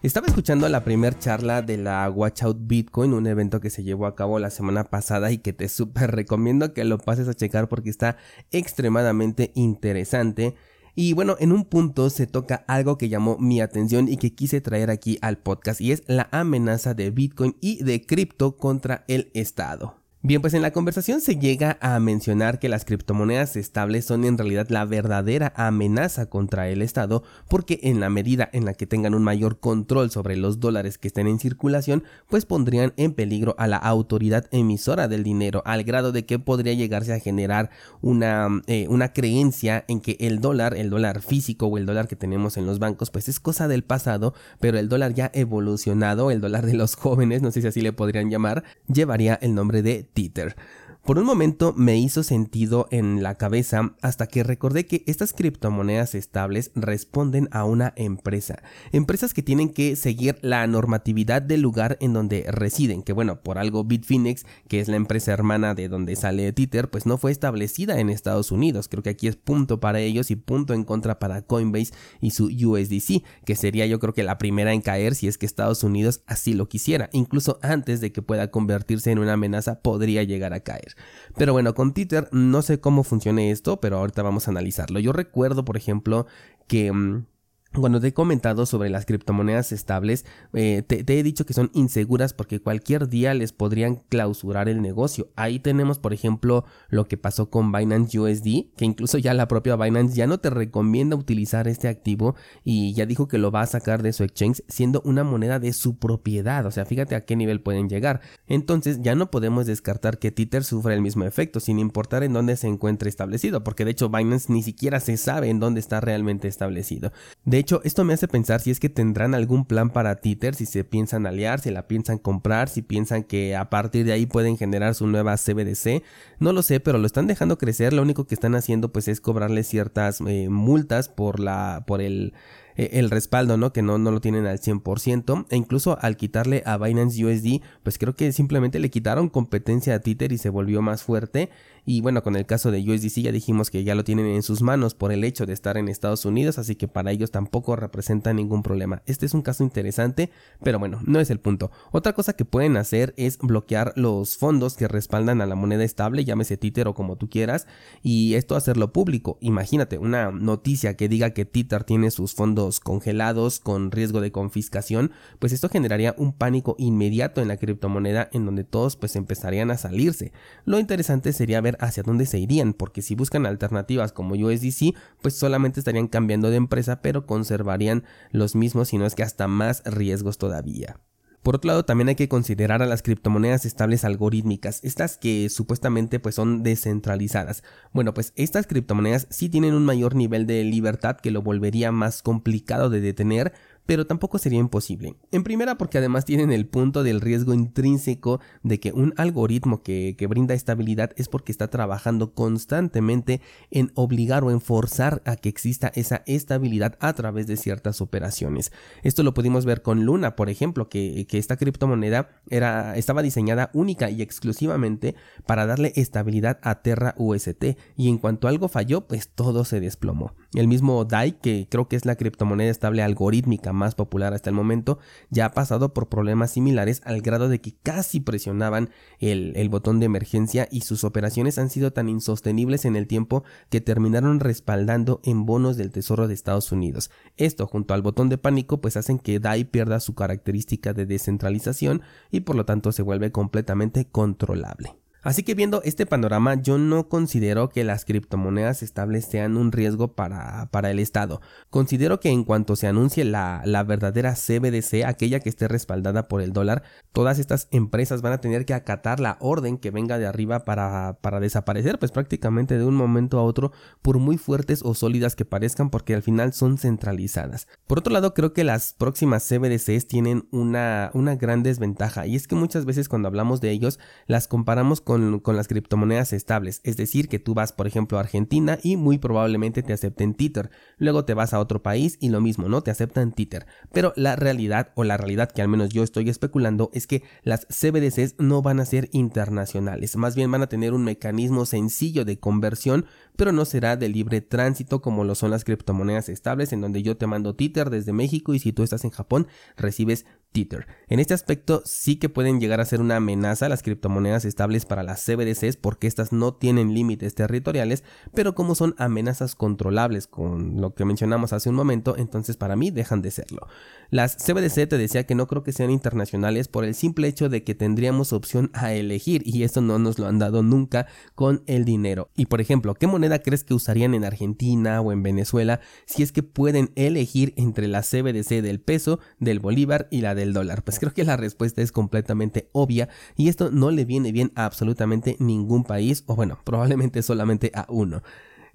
Estaba escuchando la primera charla de la Watch Out Bitcoin, un evento que se llevó a cabo la semana pasada y que te súper recomiendo que lo pases a checar porque está extremadamente interesante. Y bueno, en un punto se toca algo que llamó mi atención y que quise traer aquí al podcast y es la amenaza de Bitcoin y de cripto contra el Estado. Bien, pues en la conversación se llega a mencionar que las criptomonedas estables son en realidad la verdadera amenaza contra el Estado porque en la medida en la que tengan un mayor control sobre los dólares que estén en circulación, pues pondrían en peligro a la autoridad emisora del dinero al grado de que podría llegarse a generar una, eh, una creencia en que el dólar, el dólar físico o el dólar que tenemos en los bancos, pues es cosa del pasado, pero el dólar ya evolucionado, el dólar de los jóvenes, no sé si así le podrían llamar, llevaría el nombre de Twitter. Por un momento me hizo sentido en la cabeza hasta que recordé que estas criptomonedas estables responden a una empresa. Empresas que tienen que seguir la normatividad del lugar en donde residen. Que bueno, por algo Bitfinex, que es la empresa hermana de donde sale Tether, pues no fue establecida en Estados Unidos. Creo que aquí es punto para ellos y punto en contra para Coinbase y su USDC, que sería yo creo que la primera en caer si es que Estados Unidos así lo quisiera. Incluso antes de que pueda convertirse en una amenaza podría llegar a caer. Pero bueno, con Twitter no sé cómo funcione esto, pero ahorita vamos a analizarlo. Yo recuerdo, por ejemplo, que... Cuando te he comentado sobre las criptomonedas estables, eh, te, he dicho que son inseguras porque cualquier día les podrían clausurar el negocio. Ahí tenemos, por ejemplo, lo que pasó con Binance USD, que incluso ya la propia Binance ya no te recomienda utilizar este activo y ya dijo que lo va a sacar de su exchange siendo una moneda de su propiedad. O sea, fíjate a qué nivel pueden llegar. Entonces ya no podemos descartar que Tether sufra el mismo efecto, sin importar en dónde se encuentre establecido, porque de hecho Binance ni siquiera se sabe en dónde está realmente establecido. Hecho, esto me hace pensar si es que tendrán algún plan para Tether, si se piensan aliar, si la piensan comprar, si piensan que a partir de ahí pueden generar su nueva CBDC. No lo sé, pero lo están dejando crecer. Lo único que están haciendo pues es cobrarle ciertas eh, multas por la por el eh, el respaldo, ¿no? Que no, no lo tienen al 100%. E incluso al quitarle a Binance USD, pues creo que simplemente le quitaron competencia a Tether y se volvió más fuerte. Y bueno, con el caso de USDC ya dijimos que ya lo tienen en sus manos por el hecho de estar en Estados Unidos, así que para ellos tampoco representa ningún problema. Este es un caso interesante, pero bueno, no es el punto. Otra cosa que pueden hacer es bloquear los fondos que respaldan a la moneda estable, llámese Tether o como tú quieras, y esto hacerlo público. Imagínate una noticia que diga que Tether tiene sus fondos congelados con riesgo de confiscación, pues esto generaría un pánico inmediato en la criptomoneda en donde todos pues empezarían a salirse. Lo interesante sería ver hacia dónde se irían, porque si buscan alternativas como USDC, pues solamente estarían cambiando de empresa, pero conservarían los mismos, si no es que hasta más riesgos todavía. Por otro lado, también hay que considerar a las criptomonedas estables algorítmicas, estas que supuestamente pues son descentralizadas. Bueno, pues estas criptomonedas sí tienen un mayor nivel de libertad que lo volvería más complicado de detener, pero tampoco sería imposible. En primera porque además tienen el punto del riesgo intrínseco de que un algoritmo que, brinda estabilidad es porque está trabajando constantemente en obligar o en forzar a que exista esa estabilidad a través de ciertas operaciones. Esto lo pudimos ver con Luna, por ejemplo, que, que esta criptomoneda era, estaba diseñada única y exclusivamente para darle estabilidad a Terra UST y en cuanto algo falló, pues todo se desplomó. El mismo DAI, que creo que es la criptomoneda estable algorítmica más popular hasta el momento, ya ha pasado por problemas similares al grado de que casi presionaban el, botón de emergencia y sus operaciones han sido tan insostenibles en el tiempo que terminaron respaldando en bonos del Tesoro de Estados Unidos. Esto junto al botón de pánico pues hacen que DAI pierda su característica de descentralización y por lo tanto se vuelve completamente controlable. Así que viendo este panorama, yo no considero que las criptomonedas estables sean un riesgo para, para el Estado. Considero que en cuanto se anuncie la, la, verdadera CBDC, aquella que esté respaldada por el dólar, todas estas empresas van a tener que acatar la orden que venga de arriba para, para desaparecer, pues prácticamente de un momento a otro, por muy fuertes o sólidas que parezcan, porque al final son centralizadas. Por otro lado, creo que las próximas CBDCs tienen una, una gran desventaja, y es que muchas veces cuando hablamos de ellos, las comparamos con, las criptomonedas estables, es decir, que tú vas, por ejemplo, a Argentina y muy probablemente te acepten Tether. Luego te vas a otro país y lo mismo, ¿no? Te aceptan Tether. Pero la realidad, o la realidad que al menos yo estoy especulando, es que las CBDCs no van a ser internacionales, más bien van a tener un mecanismo sencillo de conversión, pero no será de libre tránsito como lo son las criptomonedas estables, en donde yo te mando Tether desde México y si tú estás en Japón recibes En este aspecto sí que pueden llegar a ser una amenaza las criptomonedas estables para las CBDCs porque estas no tienen límites territoriales, pero como son amenazas controlables con lo que mencionamos hace un momento, entonces para mí dejan de serlo. Las CBDC te decía que no creo que sean internacionales por el simple hecho de que tendríamos opción a elegir y eso no nos lo han dado nunca con el dinero. Y por ejemplo, ¿qué moneda crees que usarían en Argentina o en Venezuela si es que pueden elegir entre la CBDC del peso, del bolívar y la dólar? Pues creo que la respuesta es completamente obvia y esto no le viene bien a absolutamente ningún país o bueno, probablemente solamente a uno.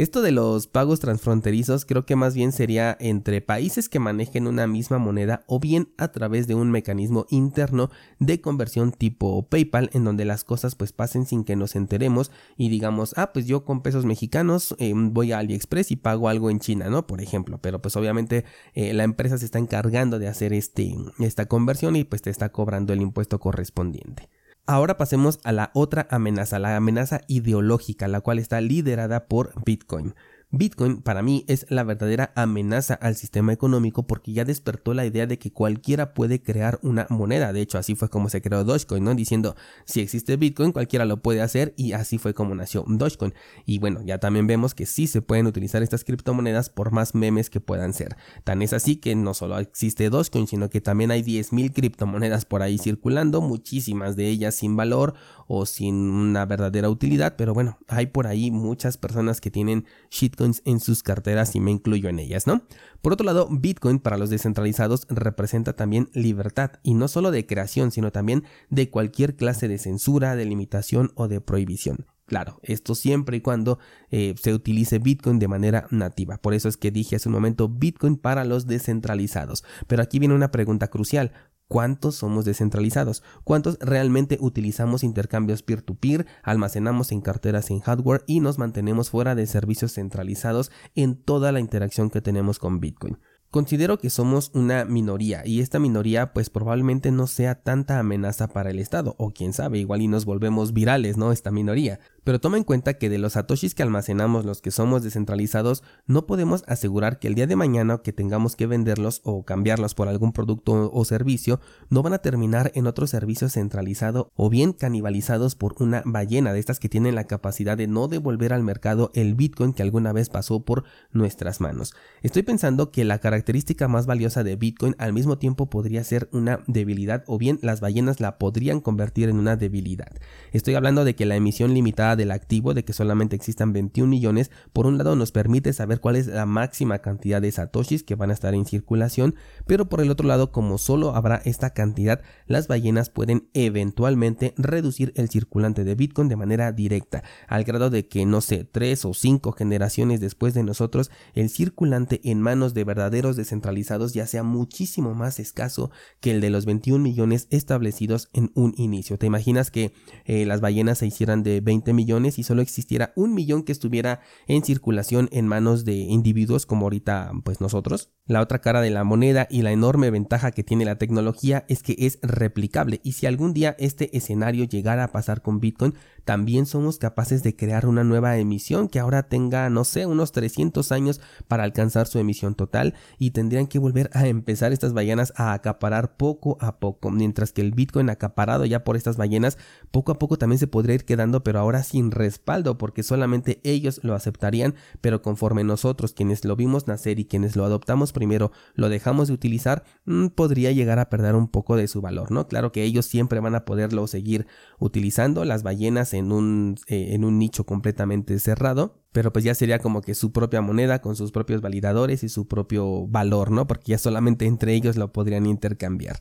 Esto de los pagos transfronterizos creo que más bien sería entre países que manejen una misma moneda o bien a través de un mecanismo interno de conversión tipo PayPal en donde las cosas pues pasen sin que nos enteremos y digamos, ah, pues yo con pesos mexicanos eh, voy a AliExpress y pago algo en China, ¿no? Por ejemplo, pero pues obviamente eh, la empresa se está encargando de hacer este, esta conversión y pues te está cobrando el impuesto correspondiente. Ahora pasemos a la otra amenaza, la amenaza ideológica, la cual está liderada por Bitcoin. Bitcoin para mí es la verdadera amenaza al sistema económico porque ya despertó la idea de que cualquiera puede crear una moneda. De hecho, así fue como se creó Dogecoin, ¿no? Diciendo, si existe Bitcoin, cualquiera lo puede hacer y así fue como nació Dogecoin. Y bueno, ya también vemos que sí se pueden utilizar estas criptomonedas por más memes que puedan ser. Tan es así que no solo existe Dogecoin, sino que también hay 10.000 criptomonedas por ahí circulando, muchísimas de ellas sin valor o sin una verdadera utilidad, pero bueno, hay por ahí muchas personas que tienen en sus carteras y me incluyo en ellas, ¿no? Por otro lado, Bitcoin para los descentralizados representa también libertad y no solo de creación, sino también de cualquier clase de censura, de limitación o de prohibición. Claro, esto siempre y cuando eh, se utilice Bitcoin de manera nativa. Por eso es que dije hace un momento Bitcoin para los descentralizados. Pero aquí viene una pregunta crucial cuántos somos descentralizados, cuántos realmente utilizamos intercambios peer-to-peer, almacenamos en carteras en hardware y nos mantenemos fuera de servicios centralizados en toda la interacción que tenemos con Bitcoin. Considero que somos una minoría y esta minoría pues probablemente no sea tanta amenaza para el Estado o quién sabe, igual y nos volvemos virales, ¿no? Esta minoría. Pero toma en cuenta que de los satoshis que almacenamos los que somos descentralizados, no podemos asegurar que el día de mañana que tengamos que venderlos o cambiarlos por algún producto o servicio, no van a terminar en otro servicio centralizado o bien canibalizados por una ballena de estas que tienen la capacidad de no devolver al mercado el Bitcoin que alguna vez pasó por nuestras manos. Estoy pensando que la característica más valiosa de Bitcoin al mismo tiempo podría ser una debilidad o bien las ballenas la podrían convertir en una debilidad. Estoy hablando de que la emisión limitada del activo de que solamente existan 21 millones, por un lado nos permite saber cuál es la máxima cantidad de satoshis que van a estar en circulación, pero por el otro lado como solo habrá esta cantidad, las ballenas pueden eventualmente reducir el circulante de Bitcoin de manera directa, al grado de que no sé, tres o cinco generaciones después de nosotros, el circulante en manos de verdaderos descentralizados ya sea muchísimo más escaso que el de los 21 millones establecidos en un inicio. ¿Te imaginas que eh, las ballenas se hicieran de 20 millones millones y solo existiera un millón que estuviera en circulación en manos de individuos como ahorita pues nosotros. La otra cara de la moneda y la enorme ventaja que tiene la tecnología es que es replicable. Y si algún día este escenario llegara a pasar con Bitcoin, también somos capaces de crear una nueva emisión que ahora tenga, no sé, unos 300 años para alcanzar su emisión total y tendrían que volver a empezar estas ballenas a acaparar poco a poco, mientras que el Bitcoin acaparado ya por estas ballenas poco a poco también se podría ir quedando, pero ahora sin respaldo porque solamente ellos lo aceptarían, pero conforme nosotros quienes lo vimos nacer y quienes lo adoptamos primero lo dejamos de utilizar, mm, podría llegar a perder un poco de su valor, ¿no? Claro que ellos siempre van a poderlo seguir utilizando, las ballenas en un, eh, en un nicho completamente cerrado, pero pues ya sería como que su propia moneda con sus propios validadores y su propio valor, ¿no? Porque ya solamente entre ellos lo podrían intercambiar.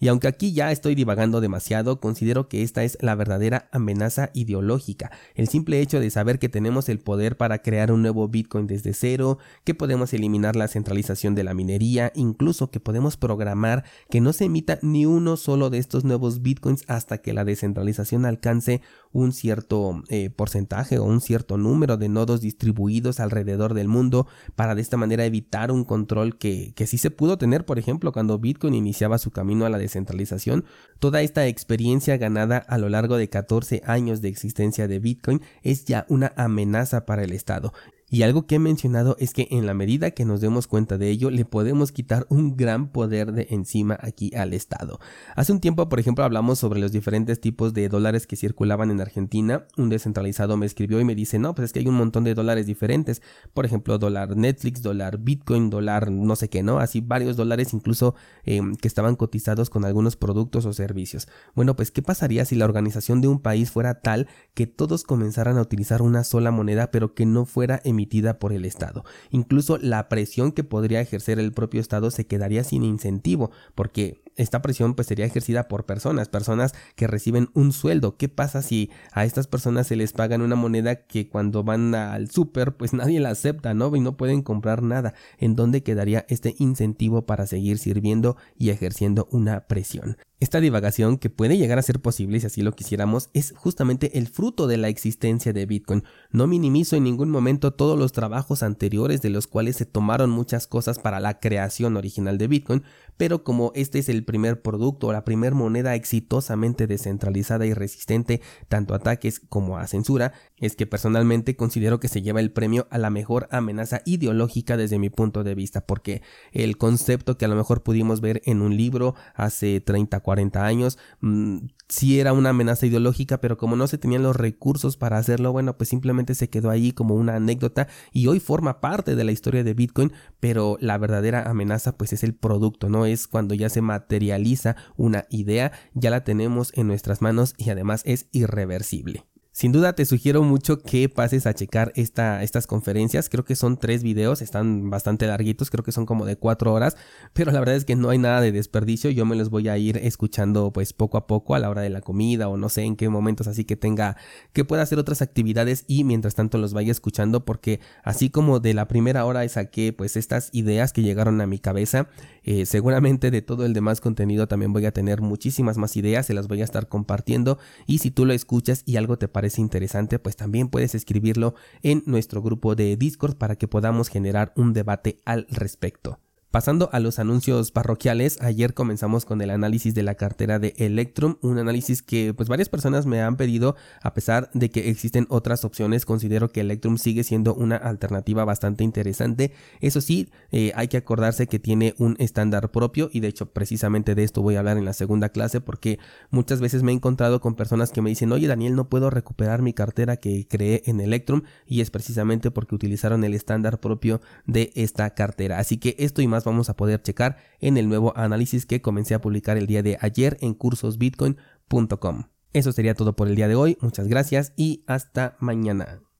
Y aunque aquí ya estoy divagando demasiado, considero que esta es la verdadera amenaza ideológica. El simple hecho de saber que tenemos el poder para crear un nuevo Bitcoin desde cero, que podemos eliminar la centralización de la minería, incluso que podemos programar que no se emita ni uno solo de estos nuevos Bitcoins hasta que la descentralización alcance un cierto eh, porcentaje o un cierto número de nodos distribuidos alrededor del mundo para de esta manera evitar un control que, que sí se pudo tener, por ejemplo, cuando Bitcoin iniciaba su camino a la descentralización. Toda esta experiencia ganada a lo largo de 14 años de existencia de Bitcoin es ya una amenaza para el Estado. Y algo que he mencionado es que en la medida que nos demos cuenta de ello, le podemos quitar un gran poder de encima aquí al Estado. Hace un tiempo, por ejemplo, hablamos sobre los diferentes tipos de dólares que circulaban en Argentina. Un descentralizado me escribió y me dice, no, pues es que hay un montón de dólares diferentes. Por ejemplo, dólar Netflix, dólar Bitcoin, dólar no sé qué, ¿no? Así varios dólares incluso em, que estaban cotizados con algunos productos o servicios. Bueno, pues ¿qué pasaría si la organización de un país fuera tal que todos comenzaran a utilizar una sola moneda pero que no fuera emitida por el Estado. Incluso la presión que podría ejercer el propio Estado se quedaría sin incentivo, porque esta presión pues sería ejercida por personas, personas que reciben un sueldo. ¿Qué pasa si a estas personas se les pagan una moneda que cuando van al súper pues nadie la acepta, ¿no? Y no pueden comprar nada. ¿En dónde quedaría este incentivo para seguir sirviendo y ejerciendo una presión? Esta divagación, que puede llegar a ser posible si así lo quisiéramos, es justamente el fruto de la existencia de Bitcoin. No minimizo en ningún momento todos los trabajos anteriores de los cuales se tomaron muchas cosas para la creación original de Bitcoin, pero como este es el primer producto o la primera moneda exitosamente descentralizada y resistente tanto a ataques como a censura, es que personalmente considero que se lleva el premio a la mejor amenaza ideológica desde mi punto de vista, porque el concepto que a lo mejor pudimos ver en un libro hace 30, 40 años, mmm, sí era una amenaza ideológica, pero como no se tenían los recursos para hacerlo, bueno, pues simplemente se quedó ahí como una anécdota y hoy forma parte de la historia de Bitcoin, pero la verdadera amenaza pues es el producto, no es cuando ya se materializa una idea, ya la tenemos en nuestras manos y además es irreversible. Sin duda te sugiero mucho que pases a checar esta, estas conferencias. Creo que son tres videos, están bastante larguitos, creo que son como de cuatro horas, pero la verdad es que no hay nada de desperdicio. Yo me los voy a ir escuchando pues poco a poco a la hora de la comida o no sé en qué momentos así que tenga que pueda hacer otras actividades y mientras tanto los vaya escuchando porque así como de la primera hora saqué pues estas ideas que llegaron a mi cabeza, eh, seguramente de todo el demás contenido también voy a tener muchísimas más ideas, se las voy a estar compartiendo y si tú lo escuchas y algo te parece interesante, pues también puedes escribirlo en nuestro grupo de Discord para que podamos generar un debate al respecto. Pasando a los anuncios parroquiales, ayer comenzamos con el análisis de la cartera de Electrum, un análisis que pues varias personas me han pedido, a pesar de que existen otras opciones, considero que Electrum sigue siendo una alternativa bastante interesante. Eso sí, eh, hay que acordarse que tiene un estándar propio y de hecho precisamente de esto voy a hablar en la segunda clase porque muchas veces me he encontrado con personas que me dicen, oye Daniel, no puedo recuperar mi cartera que creé en Electrum y es precisamente porque utilizaron el estándar propio de esta cartera. Así que esto y más vamos a poder checar en el nuevo análisis que comencé a publicar el día de ayer en cursosbitcoin.com. Eso sería todo por el día de hoy, muchas gracias y hasta mañana.